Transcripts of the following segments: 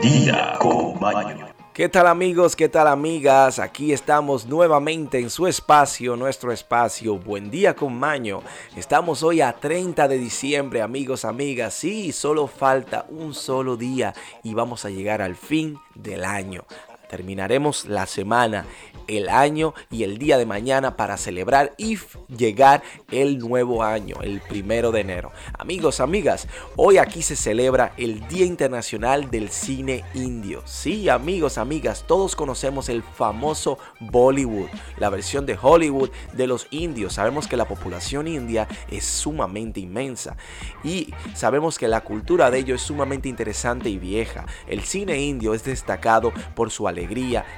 día con Maño. ¿Qué tal amigos? ¿Qué tal amigas? Aquí estamos nuevamente en su espacio, nuestro espacio. Buen día con Maño. Estamos hoy a 30 de diciembre, amigos, amigas. Sí, solo falta un solo día y vamos a llegar al fin del año. Terminaremos la semana el año y el día de mañana para celebrar y llegar el nuevo año, el primero de enero. Amigos, amigas, hoy aquí se celebra el Día Internacional del Cine Indio. Sí, amigos, amigas, todos conocemos el famoso Bollywood, la versión de Hollywood de los indios. Sabemos que la población india es sumamente inmensa y sabemos que la cultura de ellos es sumamente interesante y vieja. El cine indio es destacado por su alegría,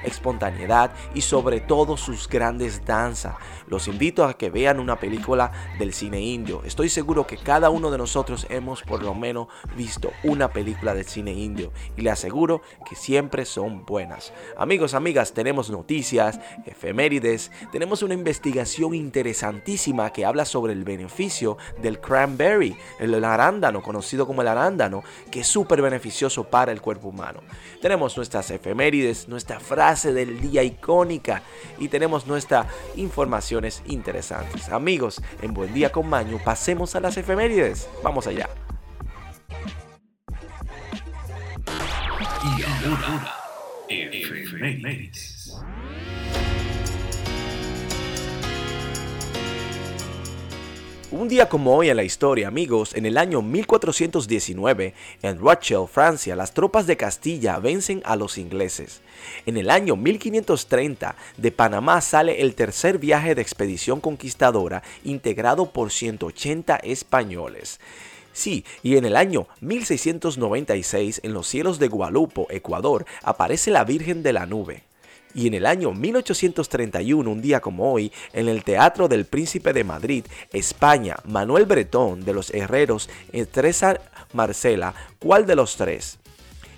espontaneidad y sobre todo sus grandes danzas. Los invito a que vean una película del cine indio. Estoy seguro que cada uno de nosotros hemos por lo menos visto una película del cine indio y le aseguro que siempre son buenas. Amigos, amigas, tenemos noticias, efemérides, tenemos una investigación interesantísima que habla sobre el beneficio del cranberry, el arándano, conocido como el arándano, que es súper beneficioso para el cuerpo humano. Tenemos nuestras efemérides, nuestra frase del día icónica, y tenemos nuestras informaciones interesantes. Amigos, en Buen Día con Maño, pasemos a las efemérides. Vamos allá. Y ahora, efemérides. Un día como hoy en la historia, amigos, en el año 1419, en Rochelle, Francia, las tropas de Castilla vencen a los ingleses. En el año 1530, de Panamá sale el tercer viaje de expedición conquistadora integrado por 180 españoles. Sí, y en el año 1696, en los cielos de Guadalupe, Ecuador, aparece la Virgen de la Nube. Y en el año 1831, un día como hoy, en el Teatro del Príncipe de Madrid, España, Manuel Bretón de los Herreros estresa Marcela, ¿cuál de los tres?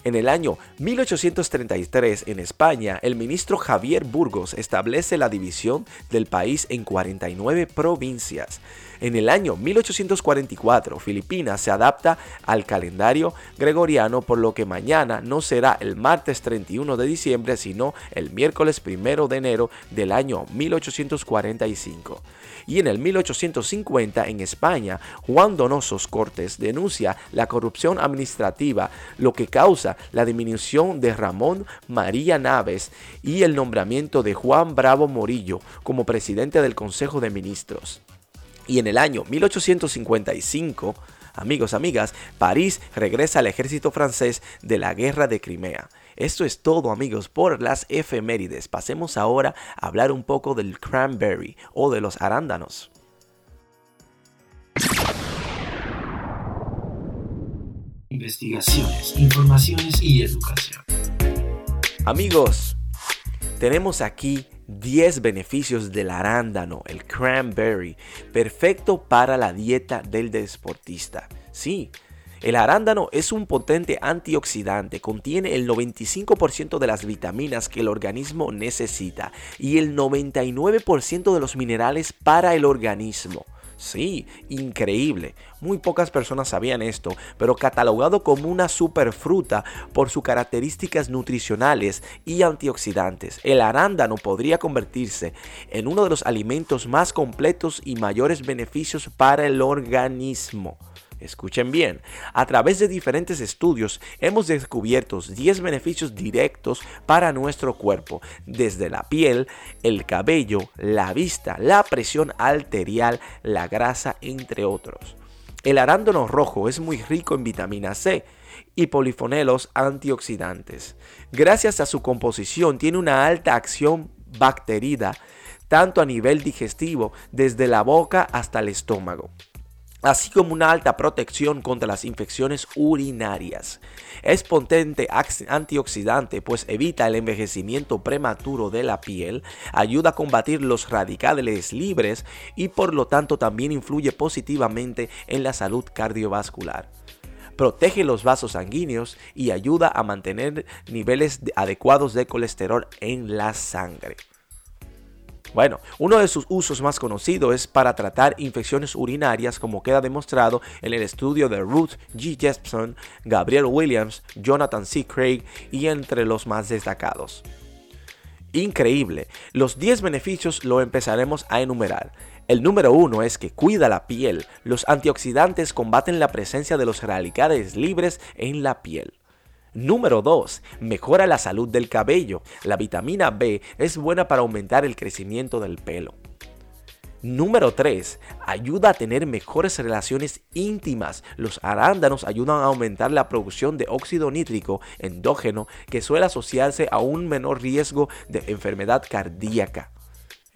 En el año 1833, en España, el ministro Javier Burgos establece la división del país en 49 provincias. En el año 1844, Filipinas se adapta al calendario gregoriano, por lo que mañana no será el martes 31 de diciembre, sino el miércoles 1 de enero del año 1845. Y en el 1850, en España, Juan Donosos Cortes denuncia la corrupción administrativa, lo que causa la disminución de Ramón María Naves y el nombramiento de Juan Bravo Morillo como presidente del Consejo de Ministros. Y en el año 1855, amigos, amigas, París regresa al ejército francés de la guerra de Crimea. Esto es todo amigos por las efemérides. Pasemos ahora a hablar un poco del cranberry o de los arándanos. Investigaciones, informaciones y educación. Amigos, tenemos aquí 10 beneficios del arándano, el cranberry, perfecto para la dieta del deportista. Sí, el arándano es un potente antioxidante, contiene el 95% de las vitaminas que el organismo necesita y el 99% de los minerales para el organismo. Sí, increíble. Muy pocas personas sabían esto, pero catalogado como una superfruta por sus características nutricionales y antioxidantes, el arándano podría convertirse en uno de los alimentos más completos y mayores beneficios para el organismo. Escuchen bien, a través de diferentes estudios hemos descubierto 10 beneficios directos para nuestro cuerpo, desde la piel, el cabello, la vista, la presión arterial, la grasa, entre otros. El arándano rojo es muy rico en vitamina C y polifonelos antioxidantes. Gracias a su composición tiene una alta acción bacterida, tanto a nivel digestivo, desde la boca hasta el estómago así como una alta protección contra las infecciones urinarias. Es potente antioxidante pues evita el envejecimiento prematuro de la piel, ayuda a combatir los radicales libres y por lo tanto también influye positivamente en la salud cardiovascular. Protege los vasos sanguíneos y ayuda a mantener niveles adecuados de colesterol en la sangre. Bueno, uno de sus usos más conocidos es para tratar infecciones urinarias, como queda demostrado en el estudio de Ruth G. Jepson, Gabriel Williams, Jonathan C. Craig y entre los más destacados. Increíble, los 10 beneficios lo empezaremos a enumerar. El número uno es que cuida la piel. Los antioxidantes combaten la presencia de los radicales libres en la piel. Número 2. Mejora la salud del cabello. La vitamina B es buena para aumentar el crecimiento del pelo. Número 3. Ayuda a tener mejores relaciones íntimas. Los arándanos ayudan a aumentar la producción de óxido nítrico endógeno que suele asociarse a un menor riesgo de enfermedad cardíaca.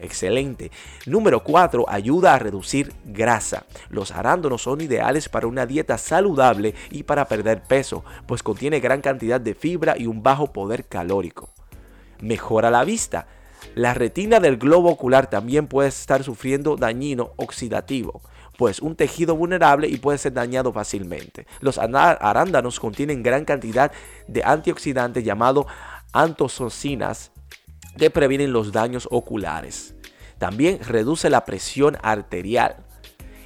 Excelente. Número 4. Ayuda a reducir grasa. Los arándanos son ideales para una dieta saludable y para perder peso, pues contiene gran cantidad de fibra y un bajo poder calórico. Mejora la vista. La retina del globo ocular también puede estar sufriendo dañino oxidativo, pues un tejido vulnerable y puede ser dañado fácilmente. Los arándanos contienen gran cantidad de antioxidantes llamados antocianinas previenen los daños oculares. También reduce la presión arterial.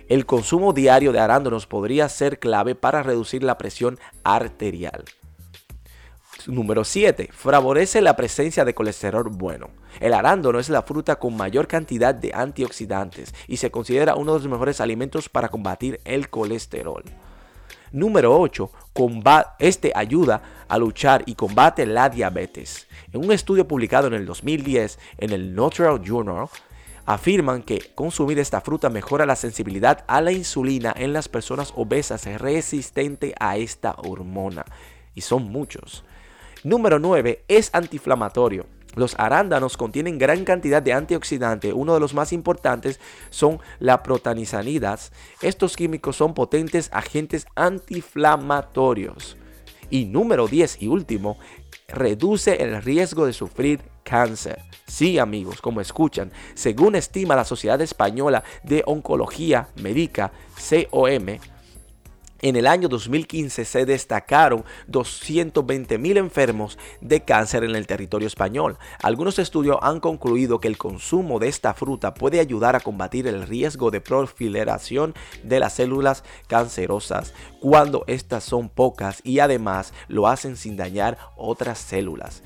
El consumo diario de arándanos podría ser clave para reducir la presión arterial. Número 7. Favorece la presencia de colesterol bueno. El arándano es la fruta con mayor cantidad de antioxidantes y se considera uno de los mejores alimentos para combatir el colesterol. Número 8. Este ayuda a luchar y combate la diabetes. En un estudio publicado en el 2010 en el Natural Journal, afirman que consumir esta fruta mejora la sensibilidad a la insulina en las personas obesas resistentes a esta hormona. Y son muchos. Número 9. Es antiinflamatorio. Los arándanos contienen gran cantidad de antioxidantes. Uno de los más importantes son las protanisanidas. Estos químicos son potentes agentes antiinflamatorios. Y número 10 y último, reduce el riesgo de sufrir cáncer. Sí, amigos, como escuchan, según estima la Sociedad Española de Oncología Médica, COM, en el año 2015 se destacaron 220 mil enfermos de cáncer en el territorio español. Algunos estudios han concluido que el consumo de esta fruta puede ayudar a combatir el riesgo de proliferación de las células cancerosas cuando estas son pocas y además lo hacen sin dañar otras células.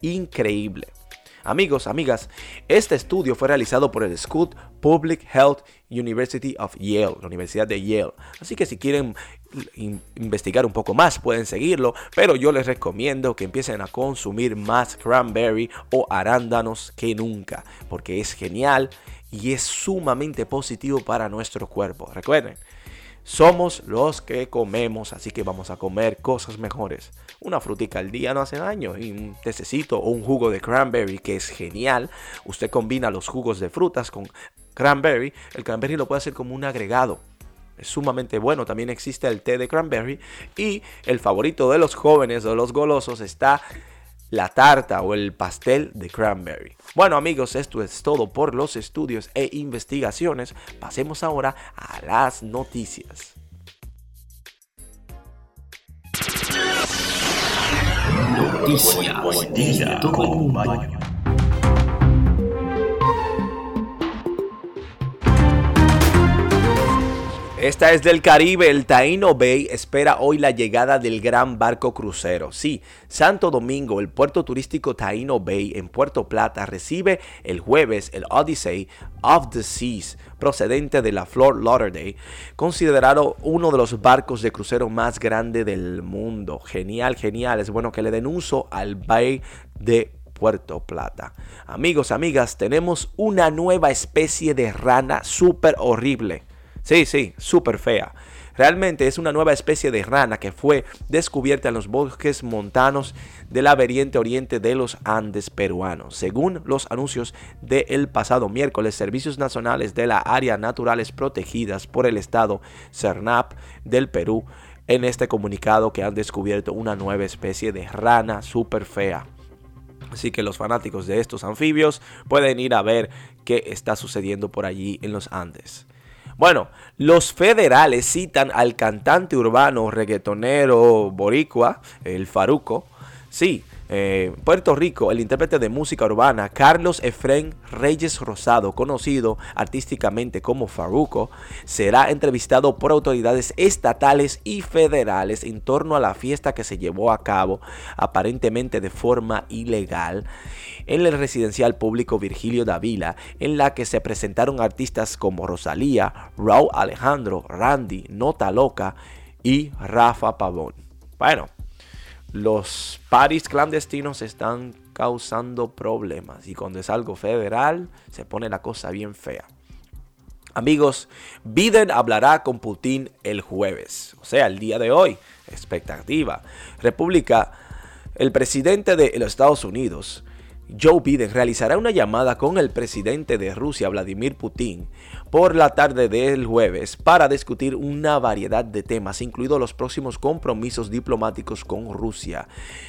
Increíble. Amigos, amigas, este estudio fue realizado por el School Public Health University of Yale, la Universidad de Yale. Así que si quieren investigar un poco más pueden seguirlo, pero yo les recomiendo que empiecen a consumir más cranberry o arándanos que nunca, porque es genial y es sumamente positivo para nuestro cuerpo. Recuerden, somos los que comemos, así que vamos a comer cosas mejores. Una frutica al día no hace daño y un tececito o un jugo de cranberry que es genial. Usted combina los jugos de frutas con cranberry. El cranberry lo puede hacer como un agregado. Es sumamente bueno. También existe el té de cranberry. Y el favorito de los jóvenes o los golosos está la tarta o el pastel de cranberry. Bueno amigos, esto es todo por los estudios e investigaciones. Pasemos ahora a las noticias. Noticias de todo Esta es del Caribe, el Taino Bay espera hoy la llegada del gran barco crucero. Sí, Santo Domingo, el puerto turístico Taino Bay en Puerto Plata recibe el jueves el Odyssey of the Seas procedente de la Fort Lauderdale, considerado uno de los barcos de crucero más grande del mundo. Genial, genial, es bueno que le den uso al Bay de Puerto Plata. Amigos, amigas, tenemos una nueva especie de rana súper horrible. Sí, sí, súper fea. Realmente es una nueva especie de rana que fue descubierta en los bosques montanos del averiente oriente de los Andes peruanos. Según los anuncios del pasado miércoles, Servicios Nacionales de la Área Naturales Protegidas por el Estado CERNAP del Perú, en este comunicado que han descubierto una nueva especie de rana súper fea. Así que los fanáticos de estos anfibios pueden ir a ver qué está sucediendo por allí en los Andes. Bueno, los federales citan al cantante urbano reggaetonero boricua, el Faruco. Sí, eh, Puerto Rico, el intérprete de música urbana Carlos Efren Reyes Rosado, conocido artísticamente como Faruco, será entrevistado por autoridades estatales y federales en torno a la fiesta que se llevó a cabo aparentemente de forma ilegal en el residencial público Virgilio Davila, en la que se presentaron artistas como Rosalía, Raúl Alejandro, Randy, Nota Loca y Rafa Pavón. Bueno, los paris clandestinos están causando problemas y cuando es algo federal se pone la cosa bien fea. Amigos, Biden hablará con Putin el jueves, o sea, el día de hoy. Expectativa. República, el presidente de los Estados Unidos Joe Biden realizará una llamada con el presidente de Rusia, Vladimir Putin, por la tarde del jueves para discutir una variedad de temas, incluidos los próximos compromisos diplomáticos con Rusia.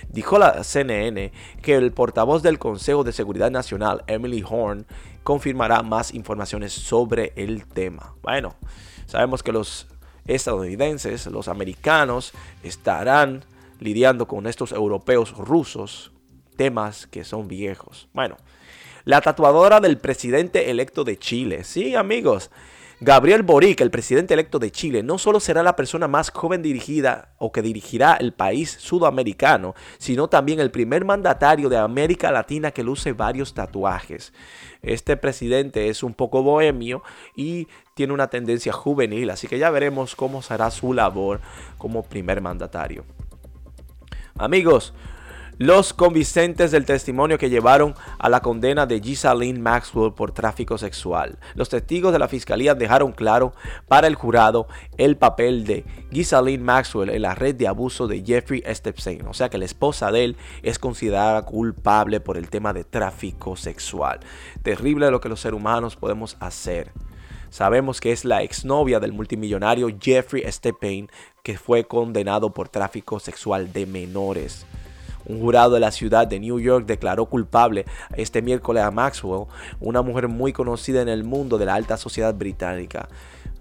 Dijo la CNN que el portavoz del Consejo de Seguridad Nacional, Emily Horn, confirmará más informaciones sobre el tema. Bueno, sabemos que los estadounidenses, los americanos, estarán lidiando con estos europeos rusos temas que son viejos. Bueno, la tatuadora del presidente electo de Chile. Sí, amigos. Gabriel Boric, el presidente electo de Chile, no solo será la persona más joven dirigida o que dirigirá el país sudamericano, sino también el primer mandatario de América Latina que luce varios tatuajes. Este presidente es un poco bohemio y tiene una tendencia juvenil, así que ya veremos cómo será su labor como primer mandatario. Amigos, los convincentes del testimonio que llevaron a la condena de Gisaline Maxwell por tráfico sexual. Los testigos de la fiscalía dejaron claro para el jurado el papel de Gisaline Maxwell en la red de abuso de Jeffrey Epstein, o sea que la esposa de él es considerada culpable por el tema de tráfico sexual. Terrible lo que los seres humanos podemos hacer. Sabemos que es la exnovia del multimillonario Jeffrey Epstein que fue condenado por tráfico sexual de menores. Un jurado de la ciudad de New York declaró culpable este miércoles a Maxwell, una mujer muy conocida en el mundo de la alta sociedad británica.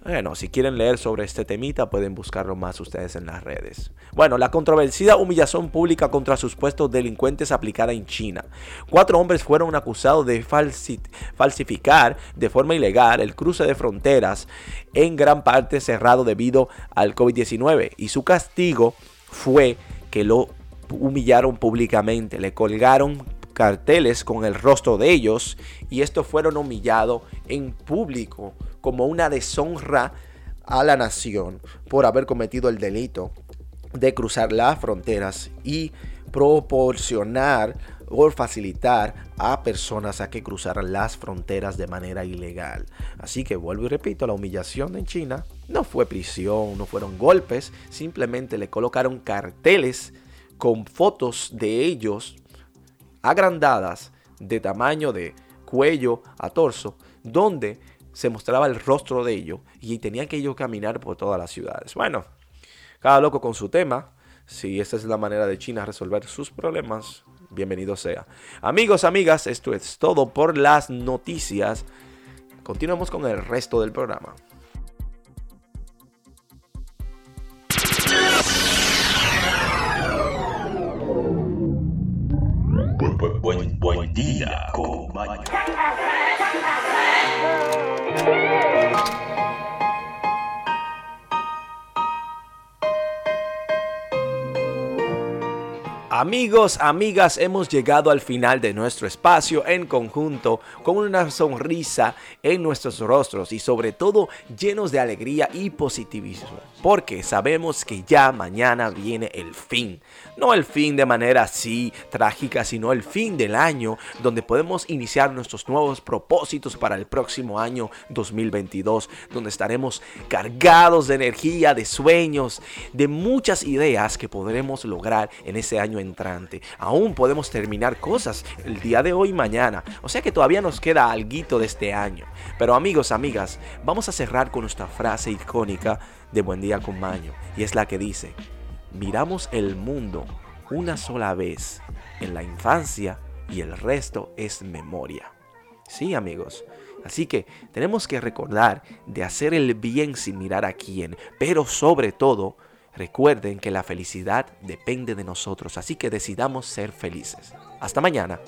Bueno, si quieren leer sobre este temita, pueden buscarlo más ustedes en las redes. Bueno, la controversida humillación pública contra sus puestos delincuentes aplicada en China. Cuatro hombres fueron acusados de falsificar de forma ilegal el cruce de fronteras, en gran parte cerrado debido al COVID-19, y su castigo fue que lo humillaron públicamente, le colgaron carteles con el rostro de ellos y estos fueron humillados en público como una deshonra a la nación por haber cometido el delito de cruzar las fronteras y proporcionar o facilitar a personas a que cruzaran las fronteras de manera ilegal. Así que vuelvo y repito, la humillación en China no fue prisión, no fueron golpes, simplemente le colocaron carteles con fotos de ellos agrandadas de tamaño de cuello a torso, donde se mostraba el rostro de ellos y tenían que ellos caminar por todas las ciudades. Bueno, cada loco con su tema. Si esta es la manera de China resolver sus problemas, bienvenido sea. Amigos, amigas, esto es todo por las noticias. Continuamos con el resto del programa. Bye. Amigos, amigas, hemos llegado al final de nuestro espacio en conjunto con una sonrisa en nuestros rostros y sobre todo llenos de alegría y positivismo, porque sabemos que ya mañana viene el fin. No el fin de manera así trágica, sino el fin del año donde podemos iniciar nuestros nuevos propósitos para el próximo año 2022, donde estaremos cargados de energía, de sueños, de muchas ideas que podremos lograr en ese año Aún podemos terminar cosas el día de hoy y mañana. O sea que todavía nos queda algo de este año. Pero amigos, amigas, vamos a cerrar con nuestra frase icónica de Buen Día con Maño. Y es la que dice, miramos el mundo una sola vez en la infancia y el resto es memoria. Sí, amigos. Así que tenemos que recordar de hacer el bien sin mirar a quién, pero sobre todo Recuerden que la felicidad depende de nosotros, así que decidamos ser felices. Hasta mañana.